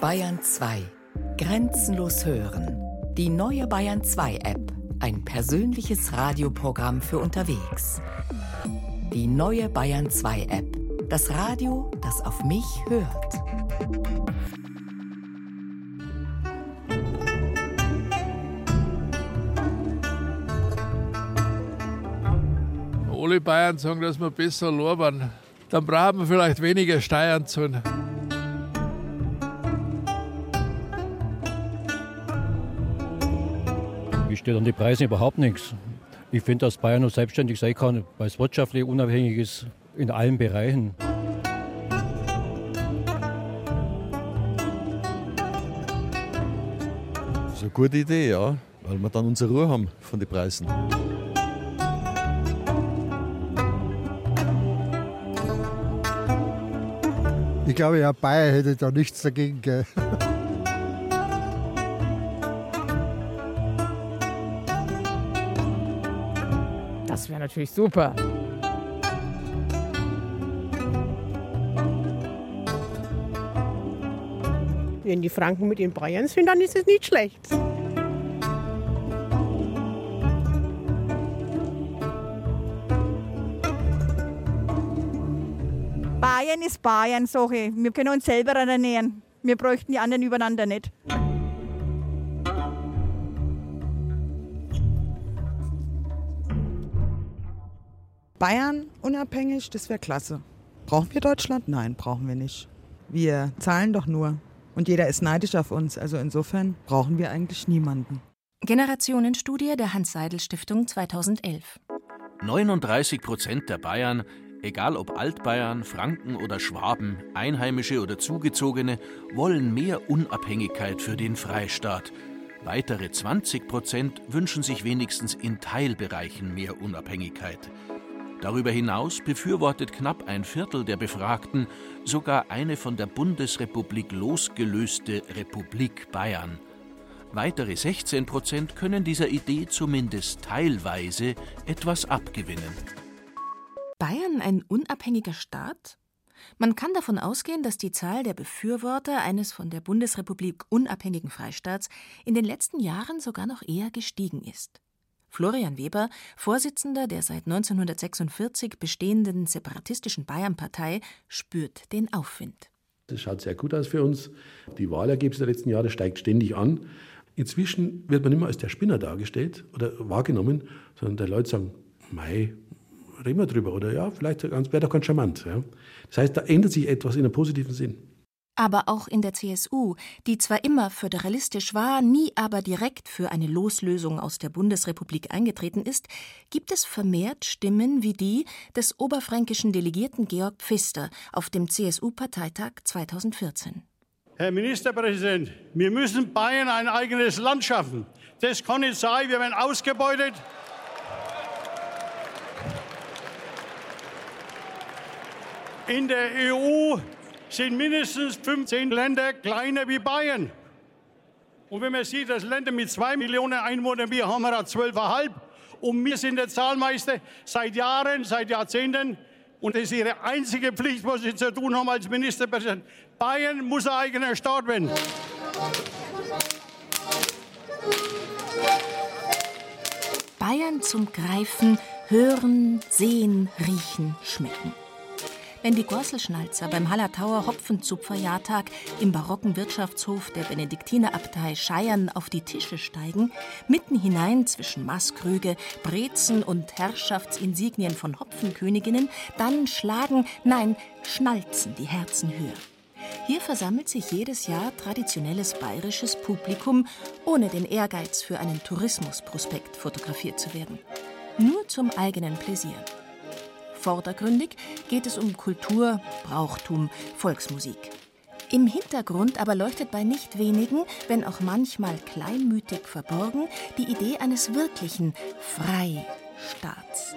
Bayern 2. Grenzenlos hören. Die neue Bayern 2 App. Ein persönliches Radioprogramm für unterwegs. Die neue Bayern 2 App. Das Radio, das auf mich hört. Alle Bayern sagen, dass wir besser lobern. Dann brauchen wir vielleicht weniger Steuern zahlen. Ich stehe an die Preise überhaupt nichts. Ich finde, dass Bayern nur selbstständig sein kann, weil es wirtschaftlich unabhängig ist in allen Bereichen. Das ist eine gute Idee, ja, weil wir dann unsere Ruhe haben von den Preisen. Ich glaube, ja, Bayern hätte da nichts dagegen. Gell? Das wäre natürlich super. Wenn die Franken mit den Bayern sind, dann ist es nicht schlecht. Bayern ist Bayern, Sache. Wir können uns selber ernähren. Wir bräuchten die anderen übereinander nicht. Bayern unabhängig, das wäre klasse. Brauchen wir Deutschland? Nein, brauchen wir nicht. Wir zahlen doch nur. Und jeder ist neidisch auf uns. Also insofern brauchen wir eigentlich niemanden. Generationenstudie der Hans-Seidel-Stiftung 2011. 39 Prozent der Bayern, egal ob Altbayern, Franken oder Schwaben, Einheimische oder Zugezogene, wollen mehr Unabhängigkeit für den Freistaat. Weitere 20 Prozent wünschen sich wenigstens in Teilbereichen mehr Unabhängigkeit. Darüber hinaus befürwortet knapp ein Viertel der Befragten sogar eine von der Bundesrepublik losgelöste Republik Bayern. Weitere 16 Prozent können dieser Idee zumindest teilweise etwas abgewinnen. Bayern ein unabhängiger Staat? Man kann davon ausgehen, dass die Zahl der Befürworter eines von der Bundesrepublik unabhängigen Freistaats in den letzten Jahren sogar noch eher gestiegen ist. Florian Weber, Vorsitzender der seit 1946 bestehenden separatistischen Bayernpartei, spürt den Aufwind. Das schaut sehr gut aus für uns. Die Wahlergebnisse der letzten Jahre steigt ständig an. Inzwischen wird man mehr als der Spinner dargestellt oder wahrgenommen, sondern die Leute sagen, mei, reden wir drüber oder ja, vielleicht wäre doch ganz charmant. Ja. Das heißt, da ändert sich etwas in einem positiven Sinn. Aber auch in der CSU, die zwar immer föderalistisch war, nie aber direkt für eine Loslösung aus der Bundesrepublik eingetreten ist, gibt es vermehrt Stimmen wie die des oberfränkischen Delegierten Georg Pfister auf dem CSU-Parteitag 2014. Herr Ministerpräsident, wir müssen Bayern ein eigenes Land schaffen. Das kann nicht sein, wir werden ausgebeutet. In der EU sind mindestens 15 Länder kleiner wie Bayern. Und wenn man sieht, dass Länder mit zwei Millionen Einwohnern, wir haben wir 12,5 und wir sind der Zahlmeister seit Jahren, seit Jahrzehnten. Und das ist ihre einzige Pflicht, was sie zu tun haben als Ministerpräsident. Bayern muss ein eigener Staat werden. Bayern zum Greifen, Hören, Sehen, Riechen, Schmecken. Wenn die Gorselschnalzer beim Hallertauer Hopfenzupferjahrtag im barocken Wirtschaftshof der Benediktinerabtei Scheiern auf die Tische steigen, mitten hinein zwischen Maßkrüge, Brezen und Herrschaftsinsignien von Hopfenköniginnen, dann schlagen, nein, schnalzen die Herzen höher. Hier versammelt sich jedes Jahr traditionelles bayerisches Publikum, ohne den Ehrgeiz für einen Tourismusprospekt fotografiert zu werden. Nur zum eigenen Pläsier. Vordergründig geht es um Kultur, Brauchtum, Volksmusik. Im Hintergrund aber leuchtet bei nicht wenigen, wenn auch manchmal kleinmütig verborgen, die Idee eines wirklichen Freistaats.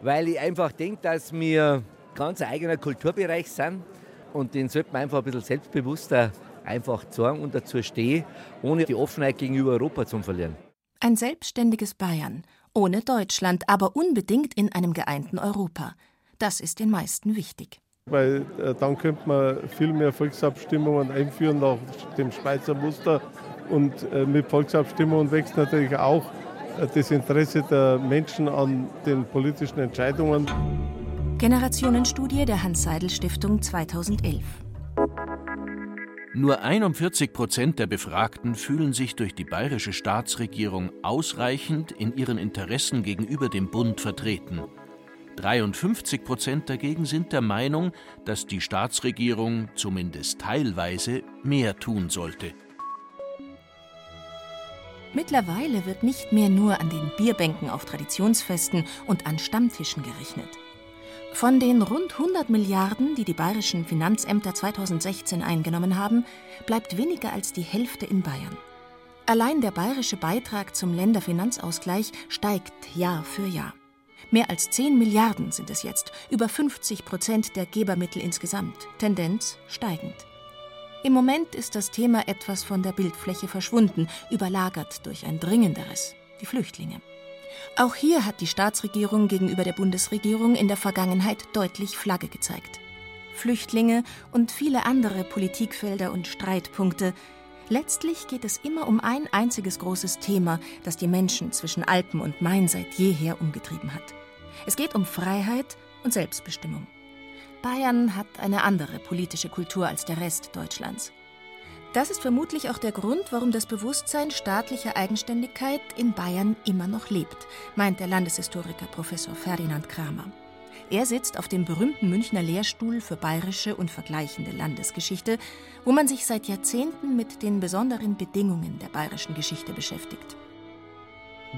Weil ich einfach denke, dass wir ganz eigener Kulturbereich sind und den sollte man einfach ein bisschen selbstbewusster einfach zeigen und dazu stehen, ohne die Offenheit gegenüber Europa zu verlieren. Ein selbstständiges Bayern ohne Deutschland, aber unbedingt in einem geeinten Europa. Das ist den meisten wichtig. weil äh, dann könnte man viel mehr Volksabstimmungen einführen nach dem Schweizer Muster. Und äh, mit Volksabstimmungen wächst natürlich auch äh, das Interesse der Menschen an den politischen Entscheidungen. Generationenstudie der Hans-Seidel-Stiftung 2011. Nur 41 Prozent der Befragten fühlen sich durch die bayerische Staatsregierung ausreichend in ihren Interessen gegenüber dem Bund vertreten. 53 Prozent dagegen sind der Meinung, dass die Staatsregierung zumindest teilweise mehr tun sollte. Mittlerweile wird nicht mehr nur an den Bierbänken auf Traditionsfesten und an Stammtischen gerechnet. Von den rund 100 Milliarden, die die bayerischen Finanzämter 2016 eingenommen haben, bleibt weniger als die Hälfte in Bayern. Allein der bayerische Beitrag zum Länderfinanzausgleich steigt Jahr für Jahr. Mehr als 10 Milliarden sind es jetzt, über 50 Prozent der Gebermittel insgesamt, Tendenz steigend. Im Moment ist das Thema etwas von der Bildfläche verschwunden, überlagert durch ein dringenderes, die Flüchtlinge. Auch hier hat die Staatsregierung gegenüber der Bundesregierung in der Vergangenheit deutlich Flagge gezeigt. Flüchtlinge und viele andere Politikfelder und Streitpunkte. Letztlich geht es immer um ein einziges großes Thema, das die Menschen zwischen Alpen und Main seit jeher umgetrieben hat. Es geht um Freiheit und Selbstbestimmung. Bayern hat eine andere politische Kultur als der Rest Deutschlands. Das ist vermutlich auch der Grund, warum das Bewusstsein staatlicher Eigenständigkeit in Bayern immer noch lebt, meint der Landeshistoriker Professor Ferdinand Kramer. Er sitzt auf dem berühmten Münchner Lehrstuhl für bayerische und vergleichende Landesgeschichte, wo man sich seit Jahrzehnten mit den besonderen Bedingungen der bayerischen Geschichte beschäftigt.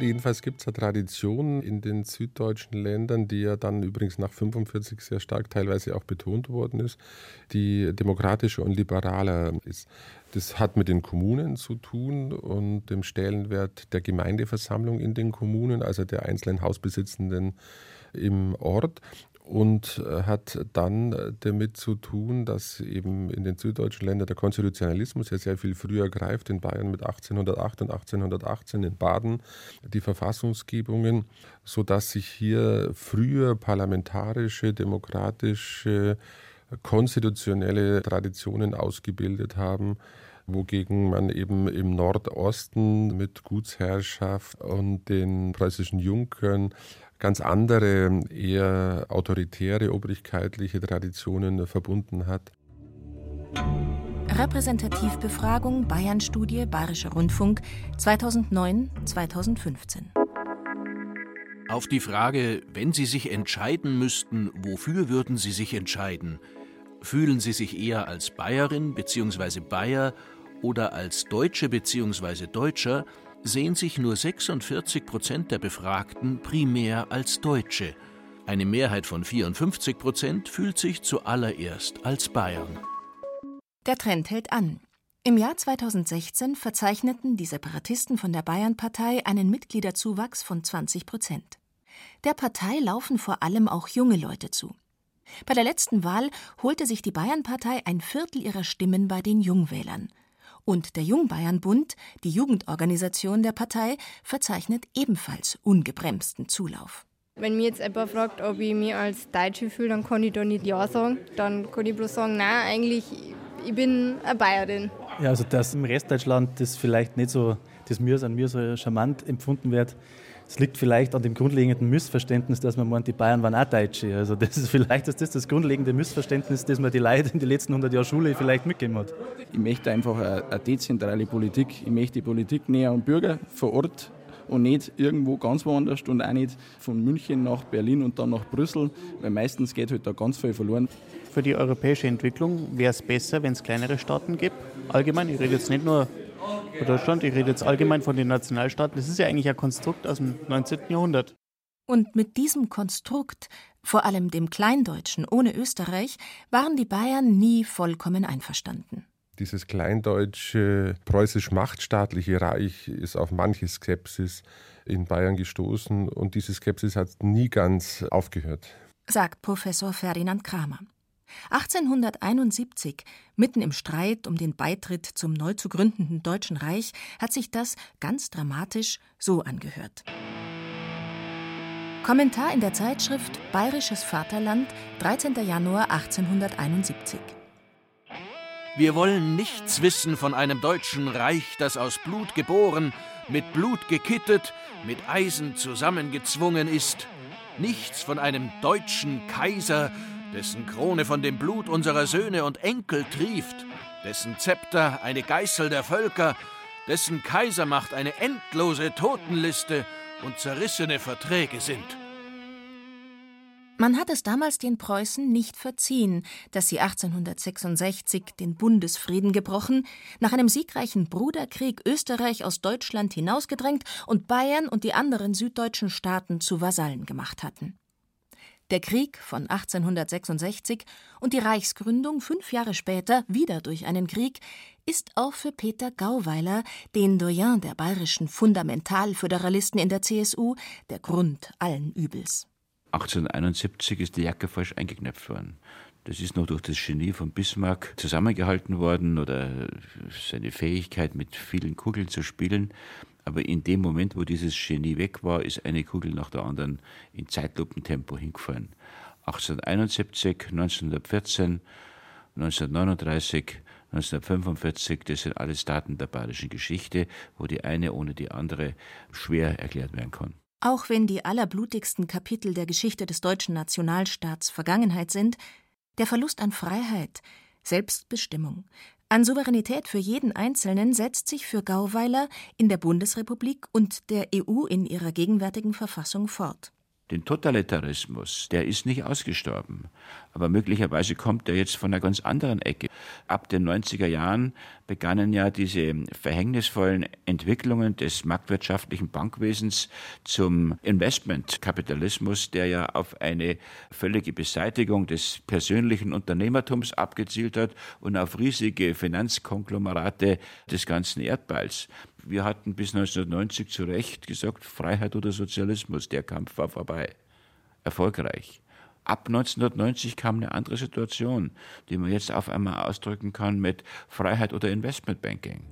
Jedenfalls gibt es eine Tradition in den süddeutschen Ländern, die ja dann übrigens nach 45 sehr stark teilweise auch betont worden ist, die demokratischer und liberaler ist. Das hat mit den Kommunen zu tun und dem Stellenwert der Gemeindeversammlung in den Kommunen, also der einzelnen Hausbesitzenden im Ort und äh, hat dann äh, damit zu tun, dass eben in den süddeutschen Ländern der Konstitutionalismus ja sehr viel früher greift, in Bayern mit 1808 und 1818, in Baden die Verfassungsgebungen, sodass sich hier früher parlamentarische, demokratische, konstitutionelle Traditionen ausgebildet haben, wogegen man eben im Nordosten mit Gutsherrschaft und den preußischen Junkern ganz andere, eher autoritäre, obrigkeitliche Traditionen verbunden hat. Repräsentativbefragung Bayern-Studie Bayerischer Rundfunk 2009-2015. Auf die Frage, wenn Sie sich entscheiden müssten, wofür würden Sie sich entscheiden? Fühlen Sie sich eher als Bayerin bzw. Bayer oder als Deutsche bzw. Deutscher, sehen sich nur 46 Prozent der Befragten primär als Deutsche. Eine Mehrheit von 54 Prozent fühlt sich zuallererst als Bayern. Der Trend hält an. Im Jahr 2016 verzeichneten die Separatisten von der Bayernpartei einen Mitgliederzuwachs von 20 Prozent. Der Partei laufen vor allem auch junge Leute zu. Bei der letzten Wahl holte sich die Bayernpartei ein Viertel ihrer Stimmen bei den Jungwählern. Und der Jungbayernbund, die Jugendorganisation der Partei, verzeichnet ebenfalls ungebremsten Zulauf. Wenn mir jetzt jemand fragt, ob ich mich als Deutsche fühle, dann kann ich da nicht Ja sagen. Dann kann ich bloß sagen, nein, eigentlich, ich bin eine Bayerin. Ja, also dass im Restdeutschland das vielleicht nicht so, das mir an mir so charmant empfunden wird, es liegt vielleicht an dem grundlegenden Missverständnis, dass man meint, die Bayern waren auch Deutsche. Also das ist vielleicht ist das, das grundlegende Missverständnis, das man die Leute in den letzten 100 Jahren Schule vielleicht mitgegeben hat. Ich möchte einfach eine, eine dezentrale Politik. Ich möchte die Politik näher am Bürger vor Ort und nicht irgendwo ganz woanders und auch nicht von München nach Berlin und dann nach Brüssel, weil meistens geht halt da ganz viel verloren. Für die europäische Entwicklung wäre es besser, wenn es kleinere Staaten gibt. Allgemein, ich rede jetzt nicht nur von Deutschland, ich rede jetzt allgemein von den Nationalstaaten. Das ist ja eigentlich ein Konstrukt aus dem 19. Jahrhundert. Und mit diesem Konstrukt, vor allem dem Kleindeutschen ohne Österreich, waren die Bayern nie vollkommen einverstanden. Dieses kleindeutsche preußisch-machtstaatliche Reich ist auf manche Skepsis in Bayern gestoßen und diese Skepsis hat nie ganz aufgehört. Sagt Professor Ferdinand Kramer. 1871, mitten im Streit um den Beitritt zum neu zu gründenden Deutschen Reich, hat sich das ganz dramatisch so angehört. Kommentar in der Zeitschrift Bayerisches Vaterland, 13. Januar 1871. Wir wollen nichts wissen von einem deutschen Reich, das aus Blut geboren, mit Blut gekittet, mit Eisen zusammengezwungen ist. Nichts von einem deutschen Kaiser, dessen Krone von dem Blut unserer Söhne und Enkel trieft, dessen Zepter eine Geißel der Völker, dessen Kaisermacht eine endlose Totenliste und zerrissene Verträge sind. Man hat es damals den Preußen nicht verziehen, dass sie 1866 den Bundesfrieden gebrochen, nach einem siegreichen Bruderkrieg Österreich aus Deutschland hinausgedrängt und Bayern und die anderen süddeutschen Staaten zu Vasallen gemacht hatten. Der Krieg von 1866 und die Reichsgründung fünf Jahre später wieder durch einen Krieg ist auch für Peter Gauweiler, den Doyen der bayerischen Fundamentalföderalisten in der CSU, der Grund allen Übels. 1871 ist die Jacke falsch eingeknöpft worden. Das ist noch durch das Genie von Bismarck zusammengehalten worden oder seine Fähigkeit, mit vielen Kugeln zu spielen. Aber in dem Moment, wo dieses Genie weg war, ist eine Kugel nach der anderen in Zeitlupentempo hingefallen. 1871, 1914, 1939, 1945, das sind alles Daten der bayerischen Geschichte, wo die eine ohne die andere schwer erklärt werden kann. Auch wenn die allerblutigsten Kapitel der Geschichte des deutschen Nationalstaats Vergangenheit sind, der Verlust an Freiheit, Selbstbestimmung, an Souveränität für jeden Einzelnen setzt sich für Gauweiler in der Bundesrepublik und der EU in ihrer gegenwärtigen Verfassung fort den Totalitarismus, der ist nicht ausgestorben. Aber möglicherweise kommt er jetzt von einer ganz anderen Ecke. Ab den 90er Jahren begannen ja diese verhängnisvollen Entwicklungen des marktwirtschaftlichen Bankwesens zum Investmentkapitalismus, der ja auf eine völlige Beseitigung des persönlichen Unternehmertums abgezielt hat und auf riesige Finanzkonglomerate des ganzen Erdballs. Wir hatten bis 1990 zu Recht gesagt, Freiheit oder Sozialismus, der Kampf war vorbei. Erfolgreich. Ab 1990 kam eine andere Situation, die man jetzt auf einmal ausdrücken kann mit Freiheit oder Investmentbanking.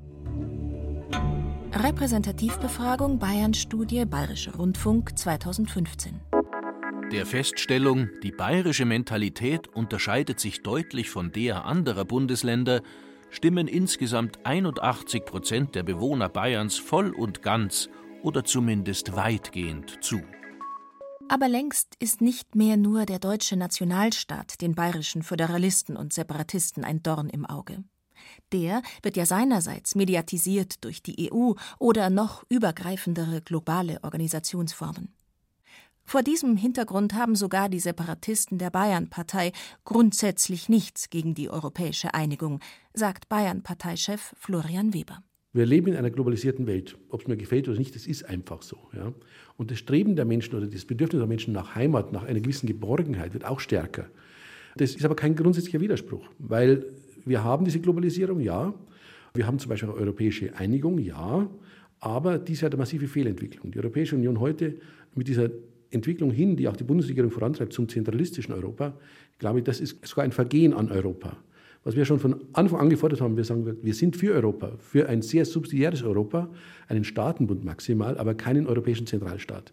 Repräsentativbefragung Bayern-Studie Bayerischer Rundfunk 2015. Der Feststellung, die bayerische Mentalität unterscheidet sich deutlich von der anderer Bundesländer, stimmen insgesamt 81 Prozent der Bewohner Bayerns voll und ganz oder zumindest weitgehend zu. Aber längst ist nicht mehr nur der deutsche Nationalstaat den bayerischen Föderalisten und Separatisten ein Dorn im Auge. Der wird ja seinerseits mediatisiert durch die EU oder noch übergreifendere globale Organisationsformen. Vor diesem Hintergrund haben sogar die Separatisten der Bayern-Partei grundsätzlich nichts gegen die europäische Einigung, sagt Bayern-Parteichef Florian Weber. Wir leben in einer globalisierten Welt. Ob es mir gefällt oder nicht, das ist einfach so. Ja? Und das Streben der Menschen oder das Bedürfnis der Menschen nach Heimat, nach einer gewissen Geborgenheit wird auch stärker. Das ist aber kein grundsätzlicher Widerspruch, weil wir haben diese Globalisierung, ja. Wir haben zum Beispiel eine europäische Einigung, ja. Aber dies hat eine massive Fehlentwicklung. Die Europäische Union heute mit dieser Entwicklung hin, die auch die Bundesregierung vorantreibt zum zentralistischen Europa, glaube ich, das ist sogar ein Vergehen an Europa. Was wir schon von Anfang an gefordert haben, wir sagen, wir sind für Europa, für ein sehr subsidiäres Europa, einen Staatenbund maximal, aber keinen europäischen Zentralstaat.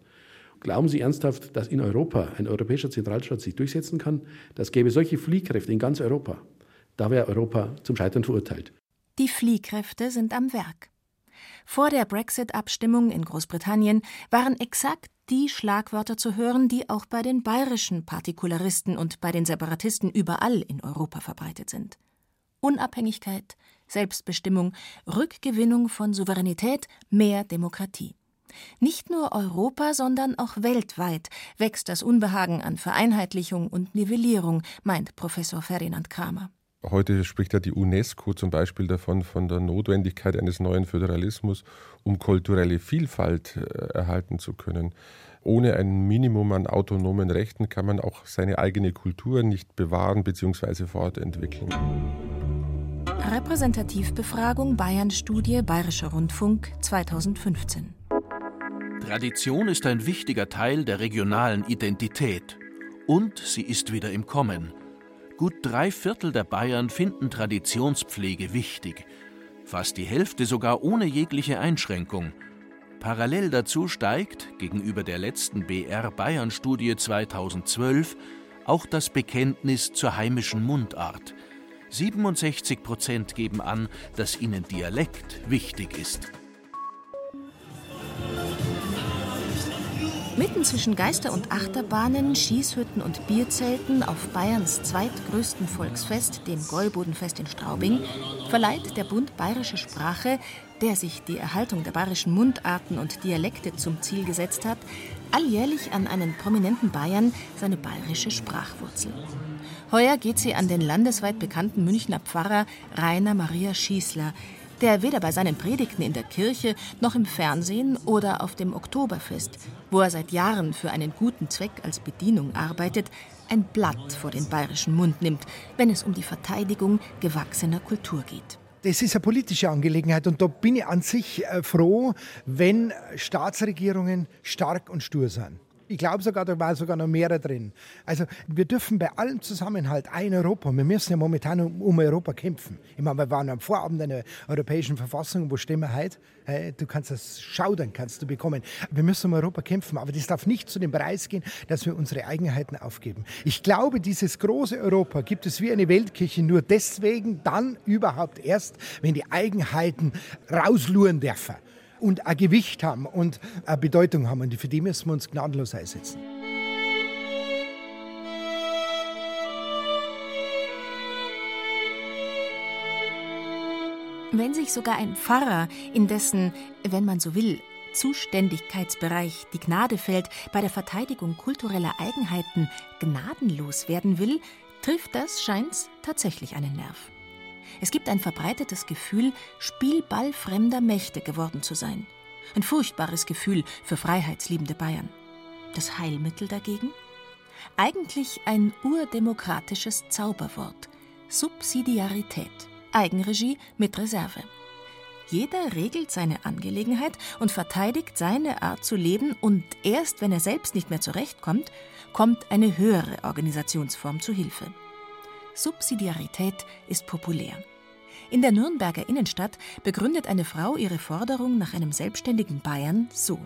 Glauben Sie ernsthaft, dass in Europa ein europäischer Zentralstaat sich durchsetzen kann? Das gäbe solche Fliehkräfte in ganz Europa. Da wäre Europa zum Scheitern verurteilt. Die Fliehkräfte sind am Werk. Vor der Brexit-Abstimmung in Großbritannien waren exakt die Schlagwörter zu hören, die auch bei den bayerischen Partikularisten und bei den Separatisten überall in Europa verbreitet sind. Unabhängigkeit, Selbstbestimmung, Rückgewinnung von Souveränität, mehr Demokratie. Nicht nur Europa, sondern auch weltweit wächst das Unbehagen an Vereinheitlichung und Nivellierung, meint Professor Ferdinand Kramer. Heute spricht ja die UNESCO zum Beispiel davon, von der Notwendigkeit eines neuen Föderalismus, um kulturelle Vielfalt äh, erhalten zu können. Ohne ein Minimum an autonomen Rechten kann man auch seine eigene Kultur nicht bewahren bzw. fortentwickeln. Repräsentativbefragung Bayern-Studie Bayerischer Rundfunk 2015. Tradition ist ein wichtiger Teil der regionalen Identität. Und sie ist wieder im Kommen. Gut drei Viertel der Bayern finden Traditionspflege wichtig, fast die Hälfte sogar ohne jegliche Einschränkung. Parallel dazu steigt, gegenüber der letzten BR Bayern Studie 2012, auch das Bekenntnis zur heimischen Mundart. 67 Prozent geben an, dass ihnen Dialekt wichtig ist. Mitten zwischen Geister- und Achterbahnen, Schießhütten und Bierzelten auf Bayerns zweitgrößten Volksfest, dem Gäubodenfest in Straubing, verleiht der Bund Bayerische Sprache, der sich die Erhaltung der bayerischen Mundarten und Dialekte zum Ziel gesetzt hat, alljährlich an einen prominenten Bayern seine bayerische Sprachwurzel. Heuer geht sie an den landesweit bekannten Münchner Pfarrer Rainer Maria Schießler, der weder bei seinen Predigten in der Kirche noch im Fernsehen oder auf dem Oktoberfest, wo er seit Jahren für einen guten Zweck als Bedienung arbeitet, ein Blatt vor den bayerischen Mund nimmt, wenn es um die Verteidigung gewachsener Kultur geht. Das ist eine politische Angelegenheit und da bin ich an sich äh, froh, wenn Staatsregierungen stark und stur sind. Ich glaube sogar, da war sogar noch mehr drin. Also wir dürfen bei allem Zusammenhalt ein Europa, wir müssen ja momentan um, um Europa kämpfen. Ich meine, wir waren am Vorabend einer europäischen Verfassung, wo stehen wir heute? Hey, du kannst das schaudern, kannst du bekommen. Wir müssen um Europa kämpfen, aber das darf nicht zu dem Preis gehen, dass wir unsere Eigenheiten aufgeben. Ich glaube, dieses große Europa gibt es wie eine Weltkirche nur deswegen dann überhaupt erst, wenn die Eigenheiten rausluren dürfen und ein Gewicht haben und eine Bedeutung haben. Und für die müssen wir uns gnadenlos einsetzen. Wenn sich sogar ein Pfarrer, in dessen, wenn man so will, Zuständigkeitsbereich die Gnade fällt, bei der Verteidigung kultureller Eigenheiten gnadenlos werden will, trifft das, scheint's, tatsächlich einen Nerv. Es gibt ein verbreitetes Gefühl, Spielball fremder Mächte geworden zu sein. Ein furchtbares Gefühl für freiheitsliebende Bayern. Das Heilmittel dagegen? Eigentlich ein urdemokratisches Zauberwort. Subsidiarität. Eigenregie mit Reserve. Jeder regelt seine Angelegenheit und verteidigt seine Art zu leben und erst wenn er selbst nicht mehr zurechtkommt, kommt eine höhere Organisationsform zu Hilfe. Subsidiarität ist populär. In der Nürnberger Innenstadt begründet eine Frau ihre Forderung nach einem selbstständigen Bayern so.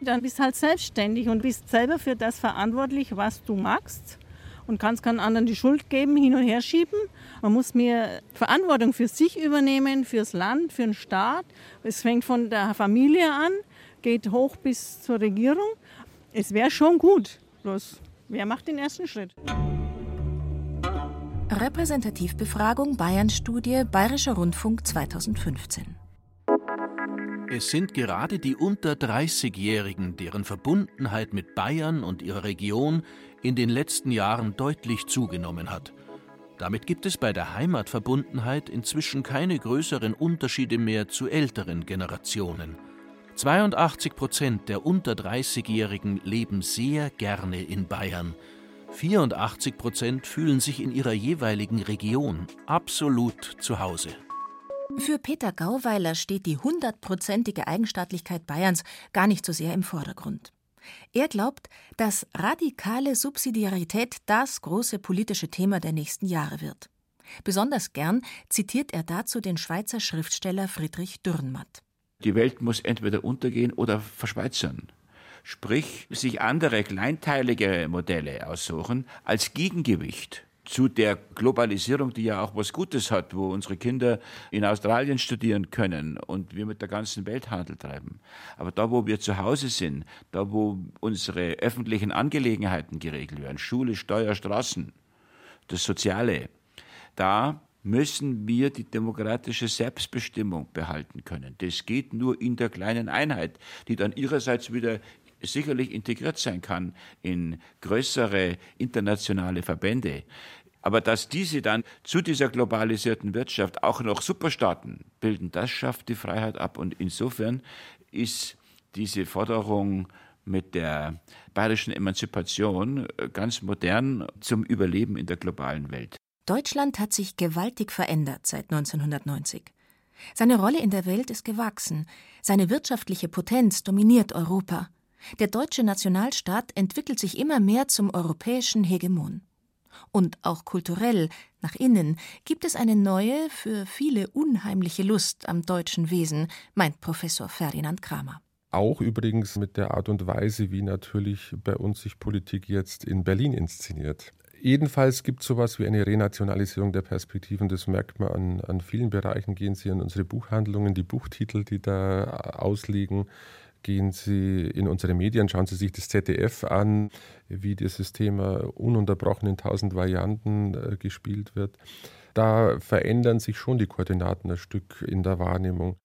Dann bist halt selbstständig und bist selber für das verantwortlich, was du magst und kannst keinen anderen die Schuld geben, hin und her schieben. Man muss mehr Verantwortung für sich übernehmen, fürs Land, für den Staat. Es fängt von der Familie an, geht hoch bis zur Regierung. Es wäre schon gut, bloß wer macht den ersten Schritt? Repräsentativbefragung Bayern-Studie Bayerischer Rundfunk 2015. Es sind gerade die unter 30-Jährigen, deren Verbundenheit mit Bayern und ihrer Region in den letzten Jahren deutlich zugenommen hat. Damit gibt es bei der Heimatverbundenheit inzwischen keine größeren Unterschiede mehr zu älteren Generationen. 82 Prozent der unter 30-Jährigen leben sehr gerne in Bayern. 84 Prozent fühlen sich in ihrer jeweiligen Region absolut zu Hause. Für Peter Gauweiler steht die hundertprozentige Eigenstaatlichkeit Bayerns gar nicht so sehr im Vordergrund. Er glaubt, dass radikale Subsidiarität das große politische Thema der nächsten Jahre wird. Besonders gern zitiert er dazu den Schweizer Schriftsteller Friedrich Dürrenmatt. Die Welt muss entweder untergehen oder verschweizern sprich sich andere kleinteiligere Modelle aussuchen als Gegengewicht zu der Globalisierung, die ja auch was Gutes hat, wo unsere Kinder in Australien studieren können und wir mit der ganzen Welt Handel treiben. Aber da, wo wir zu Hause sind, da, wo unsere öffentlichen Angelegenheiten geregelt werden, Schule, Steuer, Straßen, das Soziale, da müssen wir die demokratische Selbstbestimmung behalten können. Das geht nur in der kleinen Einheit, die dann ihrerseits wieder sicherlich integriert sein kann in größere internationale Verbände. Aber dass diese dann zu dieser globalisierten Wirtschaft auch noch Superstaaten bilden, das schafft die Freiheit ab. Und insofern ist diese Forderung mit der bayerischen Emanzipation ganz modern zum Überleben in der globalen Welt. Deutschland hat sich gewaltig verändert seit 1990. Seine Rolle in der Welt ist gewachsen, seine wirtschaftliche Potenz dominiert Europa. Der deutsche Nationalstaat entwickelt sich immer mehr zum europäischen Hegemon. Und auch kulturell, nach innen, gibt es eine neue, für viele unheimliche Lust am deutschen Wesen, meint Professor Ferdinand Kramer. Auch übrigens mit der Art und Weise, wie natürlich bei uns sich Politik jetzt in Berlin inszeniert. Jedenfalls gibt es sowas wie eine Renationalisierung der Perspektiven. Das merkt man an, an vielen Bereichen. Gehen Sie in unsere Buchhandlungen, die Buchtitel, die da ausliegen, gehen Sie in unsere Medien, schauen Sie sich das ZDF an, wie dieses Thema ununterbrochen in tausend Varianten äh, gespielt wird. Da verändern sich schon die Koordinaten ein Stück in der Wahrnehmung.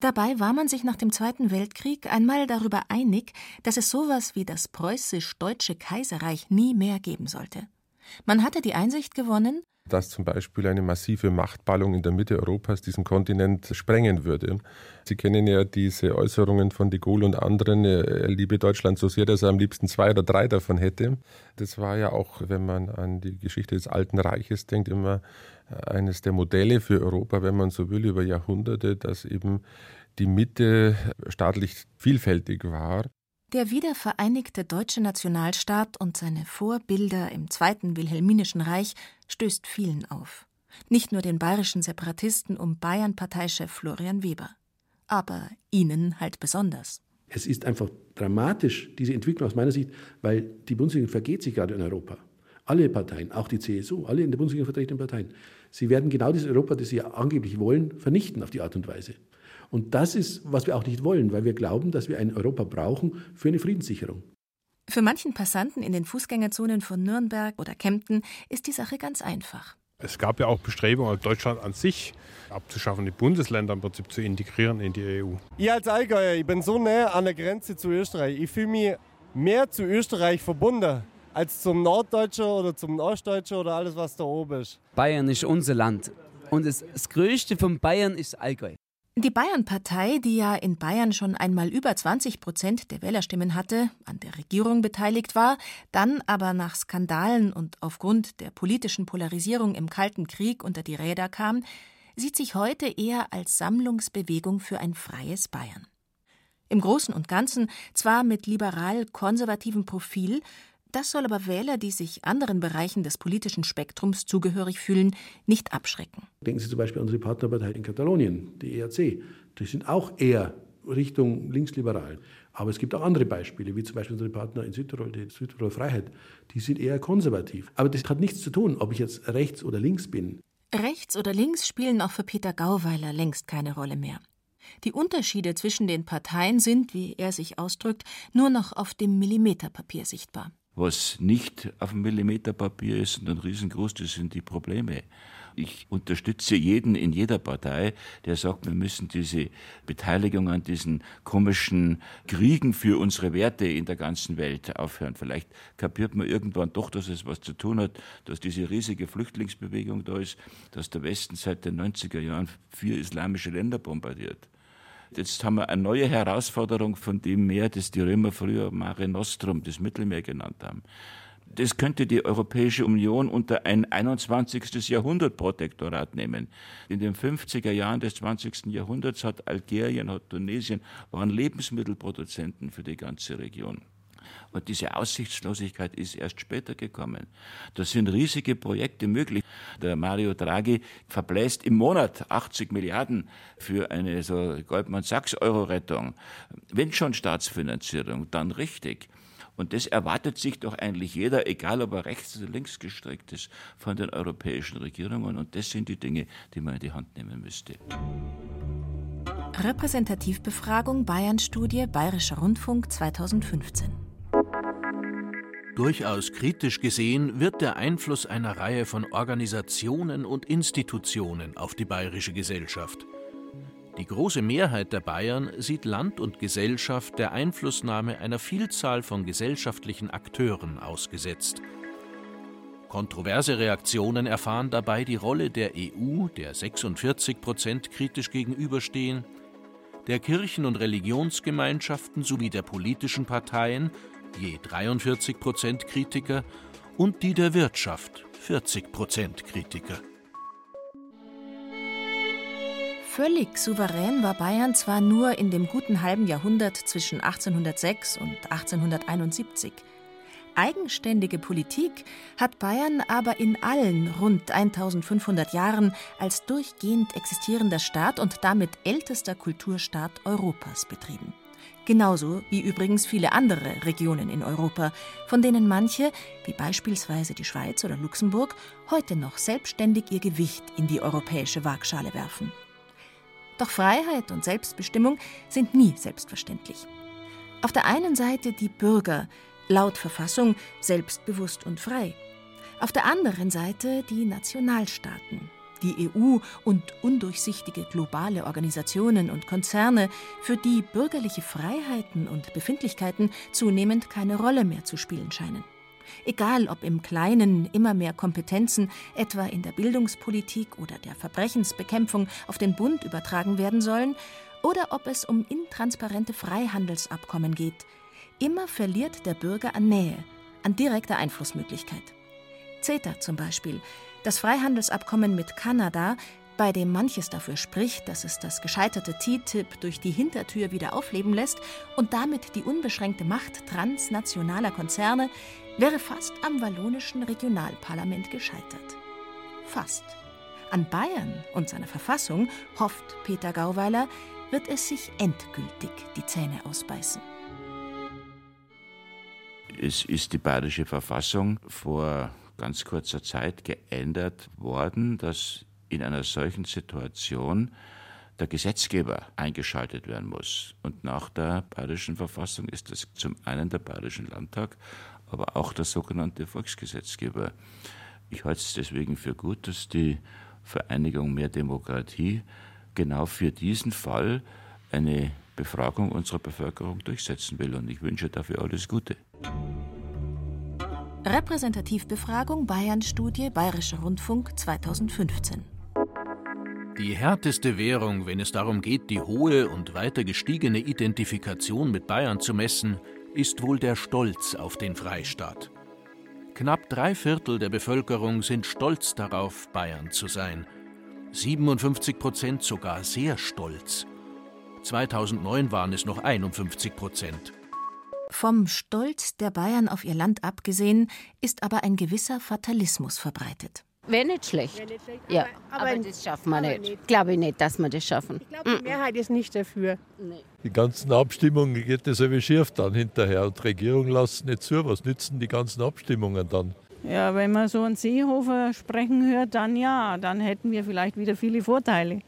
Dabei war man sich nach dem Zweiten Weltkrieg einmal darüber einig, dass es sowas wie das preußisch-deutsche Kaiserreich nie mehr geben sollte. Man hatte die Einsicht gewonnen, dass zum Beispiel eine massive Machtballung in der Mitte Europas diesen Kontinent sprengen würde. Sie kennen ja diese Äußerungen von de Gaulle und anderen, er liebe Deutschland so sehr, dass er am liebsten zwei oder drei davon hätte. Das war ja auch, wenn man an die Geschichte des Alten Reiches denkt, immer eines der Modelle für Europa, wenn man so will, über Jahrhunderte, dass eben die Mitte staatlich vielfältig war. Der wiedervereinigte deutsche Nationalstaat und seine Vorbilder im Zweiten Wilhelminischen Reich stößt vielen auf. Nicht nur den bayerischen Separatisten um Bayern-Parteichef Florian Weber. Aber ihnen halt besonders. Es ist einfach dramatisch, diese Entwicklung aus meiner Sicht, weil die Bundesregierung vergeht sich gerade in Europa. Alle Parteien, auch die CSU, alle in der Bundesregierung vertretenen Parteien, sie werden genau dieses Europa, das sie angeblich wollen, vernichten auf die Art und Weise. Und das ist, was wir auch nicht wollen, weil wir glauben, dass wir ein Europa brauchen für eine Friedenssicherung. Für manchen Passanten in den Fußgängerzonen von Nürnberg oder Kempten ist die Sache ganz einfach. Es gab ja auch Bestrebungen, Deutschland an sich abzuschaffen, die Bundesländer im Prinzip zu integrieren in die EU. Ich als Allgäuer, ich bin so nah an der Grenze zu Österreich. Ich fühle mich mehr zu Österreich verbunden als zum Norddeutscher oder zum Ostdeutscher oder alles, was da oben ist. Bayern ist unser Land. Und das, das Größte von Bayern ist Allgäu. Die Bayern-Partei, die ja in Bayern schon einmal über 20 Prozent der Wählerstimmen hatte, an der Regierung beteiligt war, dann aber nach Skandalen und aufgrund der politischen Polarisierung im Kalten Krieg unter die Räder kam, sieht sich heute eher als Sammlungsbewegung für ein freies Bayern. Im Großen und Ganzen zwar mit liberal-konservativem Profil, das soll aber Wähler, die sich anderen Bereichen des politischen Spektrums zugehörig fühlen, nicht abschrecken. Denken Sie zum Beispiel an unsere Partnerpartei in Katalonien, die ERC. Die sind auch eher Richtung linksliberal. Aber es gibt auch andere Beispiele, wie zum Beispiel unsere Partner in Südtirol, die Südtirol Freiheit. Die sind eher konservativ. Aber das hat nichts zu tun, ob ich jetzt rechts oder links bin. Rechts oder links spielen auch für Peter Gauweiler längst keine Rolle mehr. Die Unterschiede zwischen den Parteien sind, wie er sich ausdrückt, nur noch auf dem Millimeterpapier sichtbar. Was nicht auf dem Millimeterpapier ist, sondern riesengroß, das sind die Probleme. Ich unterstütze jeden in jeder Partei, der sagt, wir müssen diese Beteiligung an diesen komischen Kriegen für unsere Werte in der ganzen Welt aufhören. Vielleicht kapiert man irgendwann doch, dass es was zu tun hat, dass diese riesige Flüchtlingsbewegung da ist, dass der Westen seit den 90er Jahren vier islamische Länder bombardiert. Jetzt haben wir eine neue Herausforderung von dem Meer, das die Römer früher Mare Nostrum, das Mittelmeer genannt haben. Das könnte die Europäische Union unter ein 21. Jahrhundert Protektorat nehmen. In den 50er Jahren des 20. Jahrhunderts hat Algerien, hat Tunesien, waren Lebensmittelproduzenten für die ganze Region. Und diese Aussichtslosigkeit ist erst später gekommen. Da sind riesige Projekte möglich. Der Mario Draghi verbläst im Monat 80 Milliarden für eine so Goldman Sachs Euro-Rettung. Wenn schon Staatsfinanzierung, dann richtig. Und das erwartet sich doch eigentlich jeder, egal ob er rechts oder links gestrickt ist, von den europäischen Regierungen. Und das sind die Dinge, die man in die Hand nehmen müsste. Repräsentativbefragung Bayern-Studie Bayerischer Rundfunk 2015. Durchaus kritisch gesehen wird der Einfluss einer Reihe von Organisationen und Institutionen auf die bayerische Gesellschaft. Die große Mehrheit der Bayern sieht Land und Gesellschaft der Einflussnahme einer Vielzahl von gesellschaftlichen Akteuren ausgesetzt. Kontroverse Reaktionen erfahren dabei die Rolle der EU, der 46 Prozent kritisch gegenüberstehen, der Kirchen- und Religionsgemeinschaften sowie der politischen Parteien, je 43 Prozent Kritiker, und die der Wirtschaft, 40 Prozent Kritiker. Völlig souverän war Bayern zwar nur in dem guten halben Jahrhundert zwischen 1806 und 1871, Eigenständige Politik hat Bayern aber in allen rund 1500 Jahren als durchgehend existierender Staat und damit ältester Kulturstaat Europas betrieben. Genauso wie übrigens viele andere Regionen in Europa, von denen manche, wie beispielsweise die Schweiz oder Luxemburg, heute noch selbstständig ihr Gewicht in die europäische Waagschale werfen. Doch Freiheit und Selbstbestimmung sind nie selbstverständlich. Auf der einen Seite die Bürger, laut Verfassung selbstbewusst und frei. Auf der anderen Seite die Nationalstaaten, die EU und undurchsichtige globale Organisationen und Konzerne, für die bürgerliche Freiheiten und Befindlichkeiten zunehmend keine Rolle mehr zu spielen scheinen. Egal ob im Kleinen immer mehr Kompetenzen, etwa in der Bildungspolitik oder der Verbrechensbekämpfung, auf den Bund übertragen werden sollen, oder ob es um intransparente Freihandelsabkommen geht, immer verliert der Bürger an Nähe, an direkter Einflussmöglichkeit. CETA zum Beispiel, das Freihandelsabkommen mit Kanada, bei dem manches dafür spricht, dass es das gescheiterte TTIP durch die Hintertür wieder aufleben lässt und damit die unbeschränkte Macht transnationaler Konzerne, wäre fast am wallonischen Regionalparlament gescheitert. Fast. An Bayern und seiner Verfassung, hofft Peter Gauweiler, wird es sich endgültig die Zähne ausbeißen. Es ist die bayerische Verfassung vor ganz kurzer Zeit geändert worden, dass in einer solchen Situation der Gesetzgeber eingeschaltet werden muss. Und nach der bayerischen Verfassung ist das zum einen der bayerische Landtag, aber auch der sogenannte Volksgesetzgeber. Ich halte es deswegen für gut, dass die Vereinigung Mehr Demokratie genau für diesen Fall eine Befragung unserer Bevölkerung durchsetzen will. Und ich wünsche dafür alles Gute. Repräsentativbefragung Bayern-Studie Bayerischer Rundfunk 2015. Die härteste Währung, wenn es darum geht, die hohe und weiter gestiegene Identifikation mit Bayern zu messen, ist wohl der Stolz auf den Freistaat. Knapp drei Viertel der Bevölkerung sind stolz darauf, Bayern zu sein. 57 Prozent sogar sehr stolz. 2009 waren es noch 51 Prozent. Vom Stolz der Bayern auf ihr Land abgesehen, ist aber ein gewisser Fatalismus verbreitet. Wäre nicht schlecht. Ja, aber, aber das schaffen wir nicht. nicht. Glaube ich nicht, dass wir das schaffen. Ich glaube, die Mehrheit ist nicht dafür. Nee. Die ganzen Abstimmungen geht das aber schief dann hinterher. Und die Regierung lässt nicht zu. Was nützen die ganzen Abstimmungen dann? Ja, wenn man so einen Seehofer sprechen hört, dann ja, dann hätten wir vielleicht wieder viele Vorteile.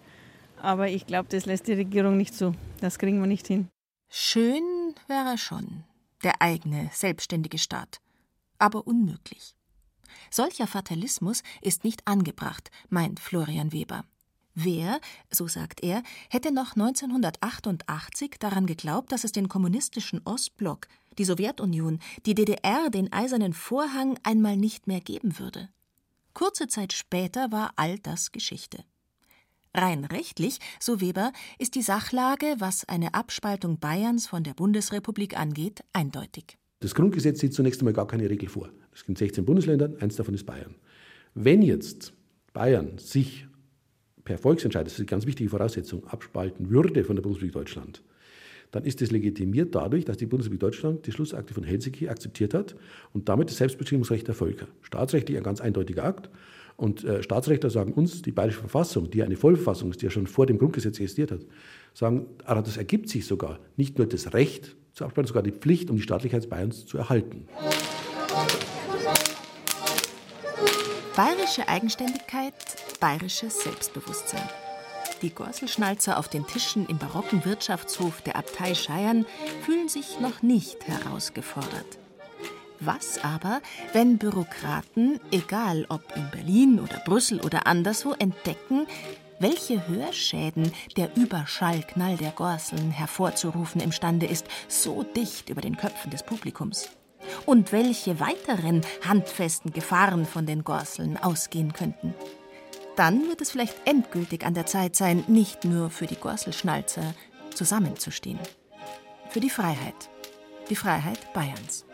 Aber ich glaube, das lässt die Regierung nicht zu. Das kriegen wir nicht hin. Schön wäre schon, der eigene, selbstständige Staat. Aber unmöglich. Solcher Fatalismus ist nicht angebracht, meint Florian Weber. Wer, so sagt er, hätte noch 1988 daran geglaubt, dass es den kommunistischen Ostblock, die Sowjetunion, die DDR, den eisernen Vorhang einmal nicht mehr geben würde? Kurze Zeit später war all das Geschichte. Rein rechtlich, so Weber, ist die Sachlage, was eine Abspaltung Bayerns von der Bundesrepublik angeht, eindeutig. Das Grundgesetz sieht zunächst einmal gar keine Regel vor. Es gibt 16 Bundesländer, eins davon ist Bayern. Wenn jetzt Bayern sich per Volksentscheid, das ist eine ganz wichtige Voraussetzung, abspalten würde von der Bundesrepublik Deutschland, dann ist das legitimiert dadurch, dass die Bundesrepublik Deutschland die Schlussakte von Helsinki akzeptiert hat und damit das Selbstbestimmungsrecht der Völker. Staatsrechtlich ein ganz eindeutiger Akt. Und äh, Staatsrechtler sagen uns, die Bayerische Verfassung, die eine Vollverfassung ist, die ja schon vor dem Grundgesetz existiert hat, sagen, aber das ergibt sich sogar nicht nur das Recht zur Abspaltung, sogar die Pflicht, um die Staatlichkeit Bayerns zu erhalten. Bayerische Eigenständigkeit, bayerisches Selbstbewusstsein. Die Gorselschnalzer auf den Tischen im barocken Wirtschaftshof der Abtei Scheiern fühlen sich noch nicht herausgefordert. Was aber, wenn Bürokraten, egal ob in Berlin oder Brüssel oder anderswo, entdecken, welche Hörschäden der Überschallknall der Gorseln hervorzurufen imstande ist, so dicht über den Köpfen des Publikums? Und welche weiteren handfesten Gefahren von den Gorseln ausgehen könnten? Dann wird es vielleicht endgültig an der Zeit sein, nicht nur für die Gorselschnalzer zusammenzustehen. Für die Freiheit. Die Freiheit Bayerns.